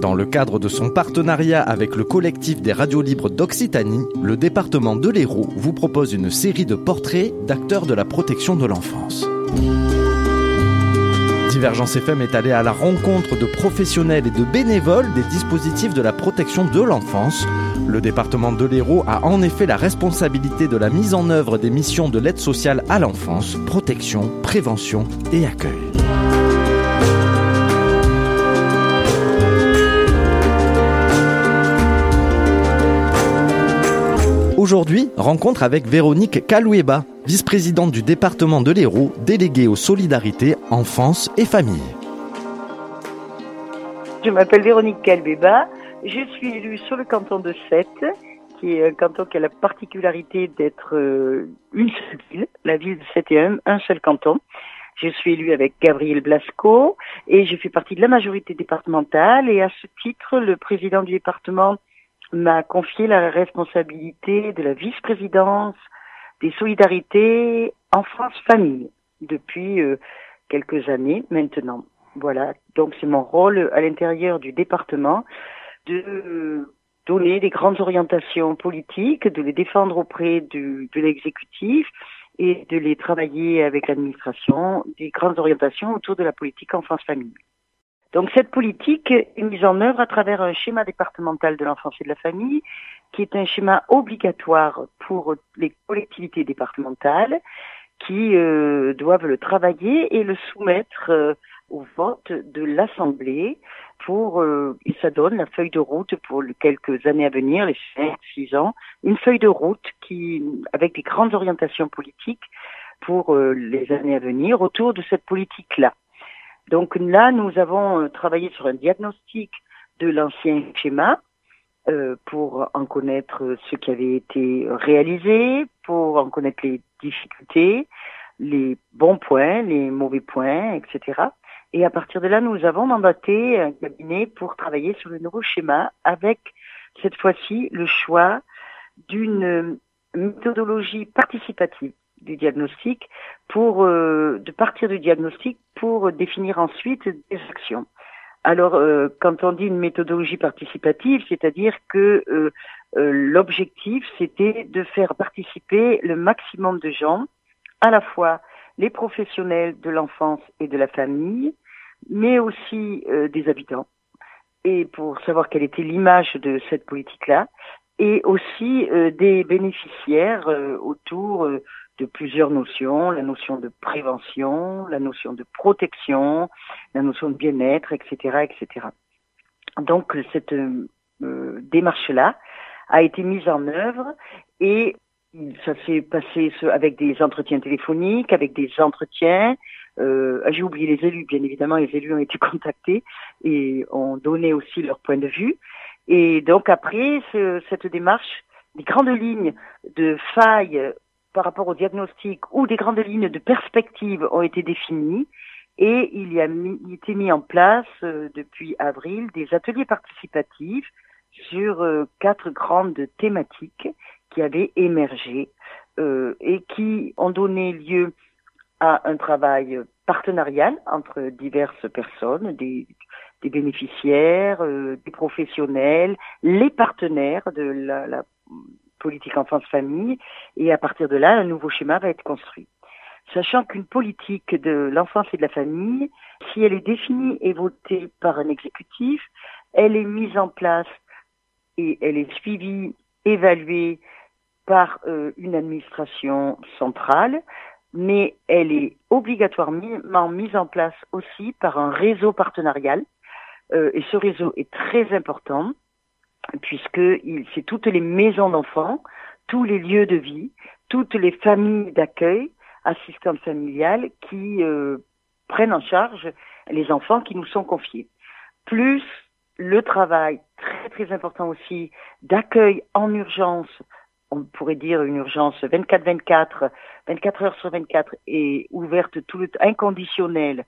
Dans le cadre de son partenariat avec le collectif des radios libres d'Occitanie, le département de l'Hérault vous propose une série de portraits d'acteurs de la protection de l'enfance. Divergence FM est allé à la rencontre de professionnels et de bénévoles des dispositifs de la protection de l'enfance. Le département de l'Hérault a en effet la responsabilité de la mise en œuvre des missions de l'aide sociale à l'enfance, protection, prévention et accueil. Aujourd'hui, rencontre avec Véronique Kaloueba, vice-présidente du département de l'Hérault, déléguée aux solidarités, enfance et famille. Je m'appelle Véronique Kaloueba, je suis élue sur le canton de Sète, qui est un canton qui a la particularité d'être euh, une seule ville, la ville de Sète est un, seul canton. Je suis élue avec Gabriel Blasco et je fais partie de la majorité départementale et à ce titre, le président du département m'a confié la responsabilité de la vice-présidence des solidarités enfance-famille depuis euh, quelques années maintenant. Voilà, donc c'est mon rôle à l'intérieur du département de donner des grandes orientations politiques, de les défendre auprès de l'exécutif et de les travailler avec l'administration, des grandes orientations autour de la politique enfance-famille. Donc cette politique est mise en œuvre à travers un schéma départemental de l'enfance et de la famille, qui est un schéma obligatoire pour les collectivités départementales qui euh, doivent le travailler et le soumettre euh, au vote de l'Assemblée pour, euh, et ça donne la feuille de route pour les quelques années à venir, les 5, 6 ans, une feuille de route qui, avec des grandes orientations politiques pour les années à venir autour de cette politique-là. Donc là, nous avons euh, travaillé sur un diagnostic de l'ancien schéma euh, pour en connaître ce qui avait été réalisé, pour en connaître les difficultés, les bons points, les mauvais points, etc. Et à partir de là, nous avons mandaté un cabinet pour travailler sur le nouveau schéma avec cette fois-ci le choix d'une méthodologie participative du diagnostic pour euh, de partir du diagnostic pour définir ensuite des actions. Alors, euh, quand on dit une méthodologie participative, c'est-à-dire que euh, l'objectif, c'était de faire participer le maximum de gens, à la fois les professionnels de l'enfance et de la famille, mais aussi des habitants, et pour savoir quelle était l'image de cette politique-là, et aussi des bénéficiaires autour de plusieurs notions, la notion de prévention, la notion de protection, la notion de bien-être, etc., etc. Donc cette euh, démarche-là a été mise en œuvre et ça s'est passé avec des entretiens téléphoniques, avec des entretiens. Euh, J'ai oublié les élus, bien évidemment, les élus ont été contactés et ont donné aussi leur point de vue. Et donc après ce, cette démarche, les grandes lignes de failles par rapport au diagnostic où des grandes lignes de perspective ont été définies. Et il y a été mis en place euh, depuis avril des ateliers participatifs sur euh, quatre grandes thématiques qui avaient émergé euh, et qui ont donné lieu à un travail partenarial entre diverses personnes, des, bénéficiaires, des professionnels, les partenaires de la politique enfance-famille, et à partir de là, un nouveau schéma va être construit. Sachant qu'une politique de l'enfance et de la famille, si elle est définie et votée par un exécutif, elle est mise en place et elle est suivie, évaluée par euh, une administration centrale, mais elle est obligatoirement mise en place aussi par un réseau partenarial. Euh, et ce réseau est très important puisque c'est toutes les maisons d'enfants, tous les lieux de vie, toutes les familles d'accueil, assistantes familiales qui euh, prennent en charge les enfants qui nous sont confiés. Plus le travail très très important aussi d'accueil en urgence, on pourrait dire une urgence 24-24, 24 heures sur 24 et ouverte tout le inconditionnel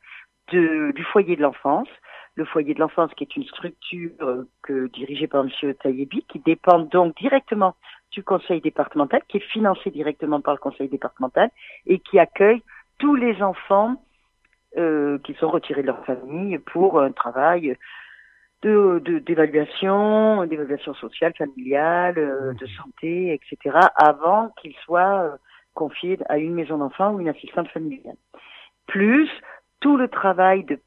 du foyer de l'enfance le foyer de l'enfance, qui est une structure euh, que, dirigée par M. Taïebi, qui dépend donc directement du conseil départemental, qui est financé directement par le conseil départemental et qui accueille tous les enfants euh, qui sont retirés de leur famille pour un travail de d'évaluation, d'évaluation sociale, familiale, euh, de santé, etc. avant qu'il soit euh, confié à une maison d'enfants ou une assistante familiale. Plus tout le travail de,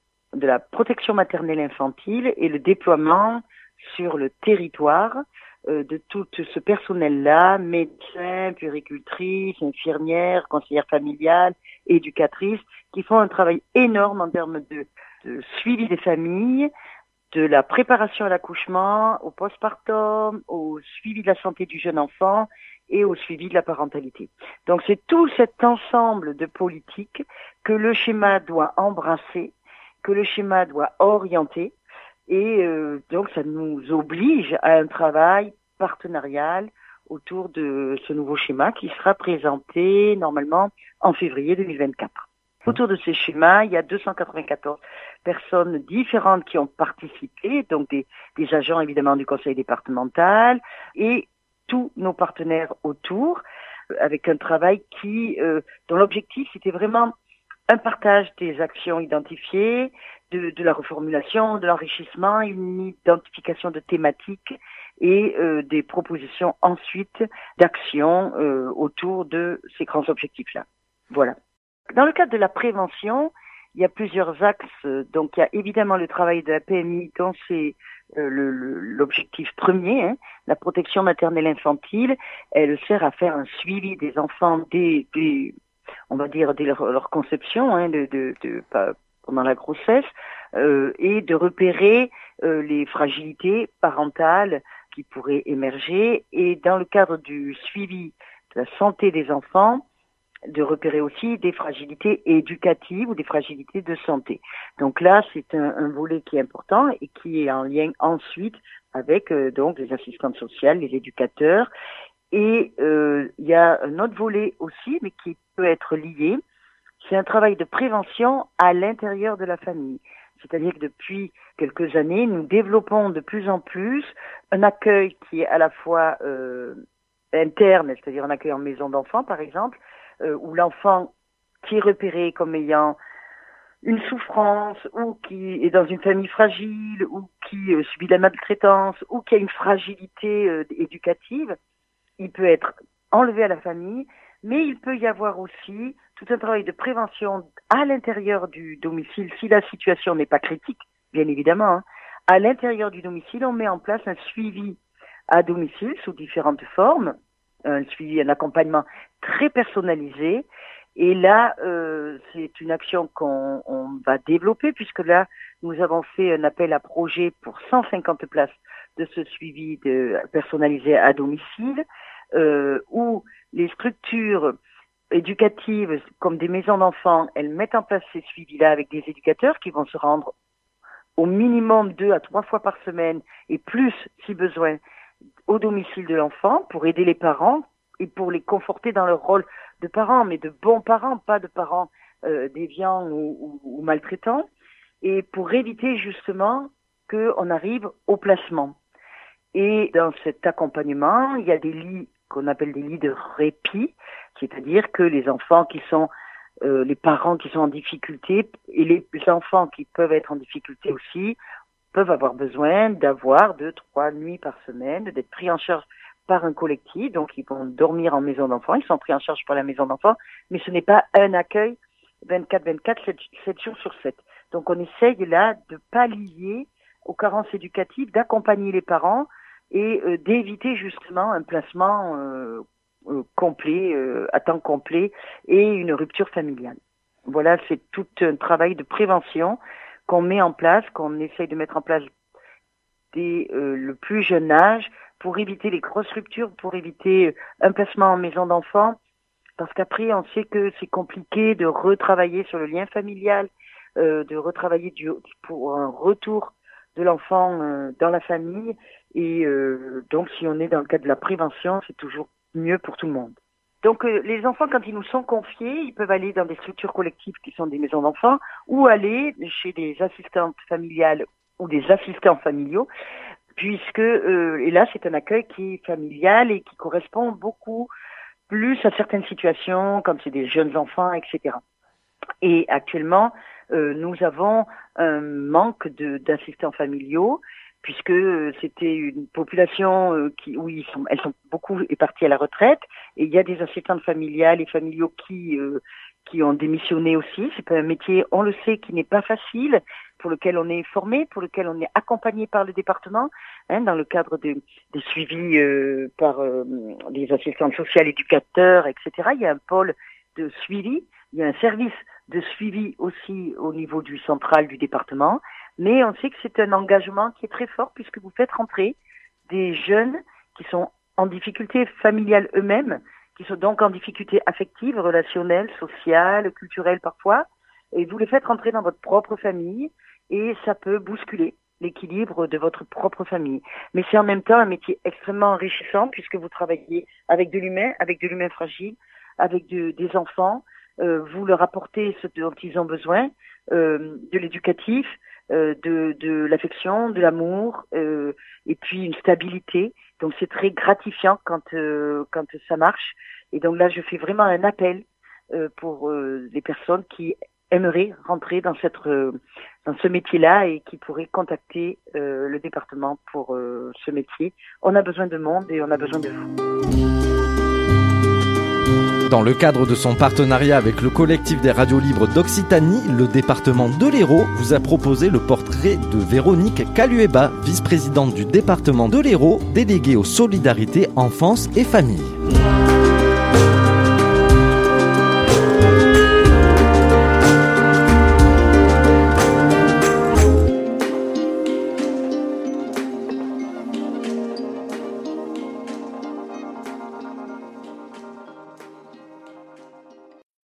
de la protection maternelle infantile et le déploiement sur le territoire euh, de tout ce personnel-là, médecins, puéricultrices, infirmières, conseillères familiales, éducatrices, qui font un travail énorme en termes de, de suivi des familles, de la préparation à l'accouchement, au postpartum, au suivi de la santé du jeune enfant et au suivi de la parentalité. Donc c'est tout cet ensemble de politiques que le schéma doit embrasser, que le schéma doit orienter, et euh, donc ça nous oblige à un travail partenarial autour de ce nouveau schéma qui sera présenté normalement en février 2024. Autour de ces schémas, il y a 294 personnes différentes qui ont participé, donc des, des agents évidemment du conseil départemental et tous nos partenaires autour, avec un travail qui, euh, dont l'objectif c'était vraiment un partage des actions identifiées, de, la reformulation, de l'enrichissement, une identification de thématiques et euh, des propositions ensuite d'actions euh, autour de ces grands objectifs-là. Voilà. Dans le cadre de la prévention, il y a plusieurs axes. Donc il y a évidemment le travail de la PMI dont c'est euh, l'objectif premier, hein, la protection maternelle infantile. Elle sert à faire un suivi des enfants dès, on va dire, dès leur, conception, hein, pendant la grossesse, euh, et de repérer euh, les fragilités parentales qui pourraient émerger. Et dans le cadre du suivi de la santé des enfants, de repérer aussi des fragilités éducatives ou des fragilités de santé. Donc là, c'est un, un, volet qui est important et qui est en lien ensuite avec euh, donc les assistantes sociales, les éducateurs. Et euh, il y a un autre volet aussi, mais qui peut être lié, c'est un travail de prévention à l'intérieur de la famille. C'est-à-dire que depuis quelques années, nous développons de plus en plus un accueil qui est à la fois euh, interne, c'est-à-dire un accueil en maison d'enfants, par exemple, euh, où l'enfant qui est repéré comme ayant une souffrance ou qui est dans une famille fragile ou qui euh, subit de la maltraitance ou qui a une fragilité euh, éducative, il peut être enlevé à la famille, mais il peut y avoir aussi tout un travail de prévention à l'intérieur du domicile si la situation n'est pas critique, bien évidemment. Hein. À l'intérieur du domicile, on met en place un suivi à domicile sous différentes formes, un suivi, un accompagnement très personnalisé. Et là, euh, c'est une action qu'on va développer puisque là, nous avons fait un appel à projet pour 150 places de ce suivi de, personnalisé à domicile, euh, où les structures éducatives comme des maisons d'enfants, elles mettent en place ces suivis-là avec des éducateurs qui vont se rendre au minimum deux à trois fois par semaine et plus si besoin au domicile de l'enfant pour aider les parents et pour les conforter dans leur rôle de parents, mais de bons parents, pas de parents euh, déviants ou, ou, ou, maltraitants, et pour éviter justement qu'on arrive au placement. Et dans cet accompagnement, il y a des lits qu'on appelle des lits de répit, c'est-à-dire que les enfants qui sont euh, les parents qui sont en difficulté et les enfants qui peuvent être en difficulté aussi peuvent avoir besoin d'avoir deux, trois nuits par semaine, d'être pris en charge par un collectif, donc ils vont dormir en maison d'enfants, ils sont pris en charge par la maison d'enfants, mais ce n'est pas un accueil 24-24, 7, jours sur 7. Donc on essaye là de pallier aux carences éducatives, d'accompagner les parents et euh, d'éviter justement un placement euh, euh complet, euh, à temps complet et une rupture familiale. Voilà, c'est tout un travail de prévention qu'on met en place, qu'on essaye de mettre en place dès le plus jeune âge pour éviter les grosses ruptures, pour éviter un placement en maison d'enfants, parce qu'après on sait que c'est compliqué de retravailler sur le lien familial, euh, de retravailler du, pour un retour de l'enfant euh, dans la famille, et euh, donc si on est dans le cadre de la prévention, c'est toujours mieux pour tout le monde. Donc euh, les enfants, quand ils nous sont confiés, ils peuvent aller dans des structures collectives qui sont des maisons d'enfants, ou aller chez des assistantes familiales ou des assistants familiaux puisque euh, et là c'est un accueil qui est familial et qui correspond beaucoup plus à certaines situations, comme c'est des jeunes enfants, etc. Et actuellement, nous avons un manque d'assistants familiaux puisque c'était une population qui, où ils sont, elles sont beaucoup parties à la retraite, et il y a des assistantes familiales et familiaux qui qui ont démissionné aussi. C'est pas un métier, on le sait, qui n'est pas facile, pour lequel on est formé, pour lequel on est accompagné par le département, hein, dans le cadre des suivis euh, par euh, les assistantes sociales, éducateurs, etc. Il y a un pôle de suivi, il y a un service de suivi aussi au niveau du central du département, mais on sait que c'est un engagement qui est très fort puisque vous faites rentrer des jeunes qui sont en difficulté familiale eux-mêmes, qui sont donc en difficulté affective, relationnelle, sociale, culturelle parfois, et vous les faites rentrer dans votre propre famille, et ça peut bousculer l'équilibre de votre propre famille. Mais c'est en même temps un métier extrêmement enrichissant puisque vous travaillez avec de l'humain, avec de l'humain fragile, avec des enfants, vous leur apportez ce dont ils ont besoin, euh, de l'éducatif, euh, de, de l'affection, de l'amour, et puis une stabilité. Donc c'est très gratifiant quand quand ça marche. Et donc là, je fais vraiment un appel pour les personnes qui aimeraient rentrer dans cette dans ce métier-là et qui pourraient contacter le département pour ce métier. On a besoin de monde et on a besoin de vous. Dans le cadre de son partenariat avec le collectif des radios libres d'Occitanie, le département de l'Hérault vous a proposé le portrait de Véronique Calueba, vice-présidente du département de l'Hérault, déléguée aux solidarités enfance et famille.